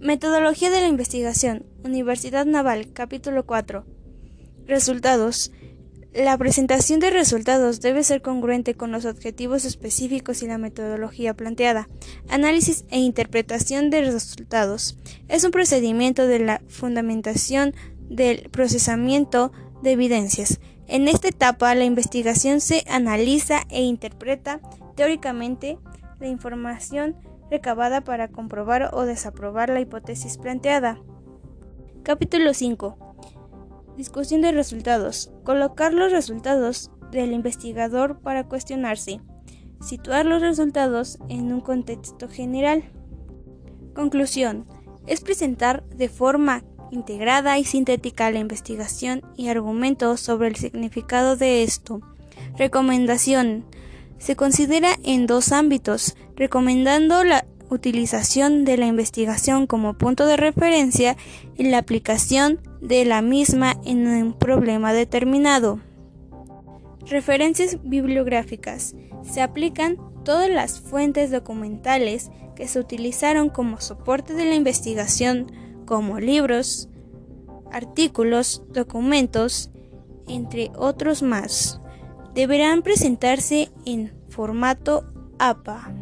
Metodología de la investigación. Universidad Naval, capítulo 4. Resultados. La presentación de resultados debe ser congruente con los objetivos específicos y la metodología planteada. Análisis e interpretación de resultados. Es un procedimiento de la fundamentación del procesamiento de evidencias. En esta etapa, la investigación se analiza e interpreta teóricamente la información recabada para comprobar o desaprobar la hipótesis planteada. Capítulo 5. Discusión de resultados. Colocar los resultados del investigador para cuestionarse. Situar los resultados en un contexto general. Conclusión. Es presentar de forma integrada y sintética la investigación y argumentos sobre el significado de esto. Recomendación. Se considera en dos ámbitos, recomendando la utilización de la investigación como punto de referencia y la aplicación de la misma en un problema determinado. Referencias bibliográficas. Se aplican todas las fuentes documentales que se utilizaron como soporte de la investigación, como libros, artículos, documentos, entre otros más deberán presentarse en formato APA.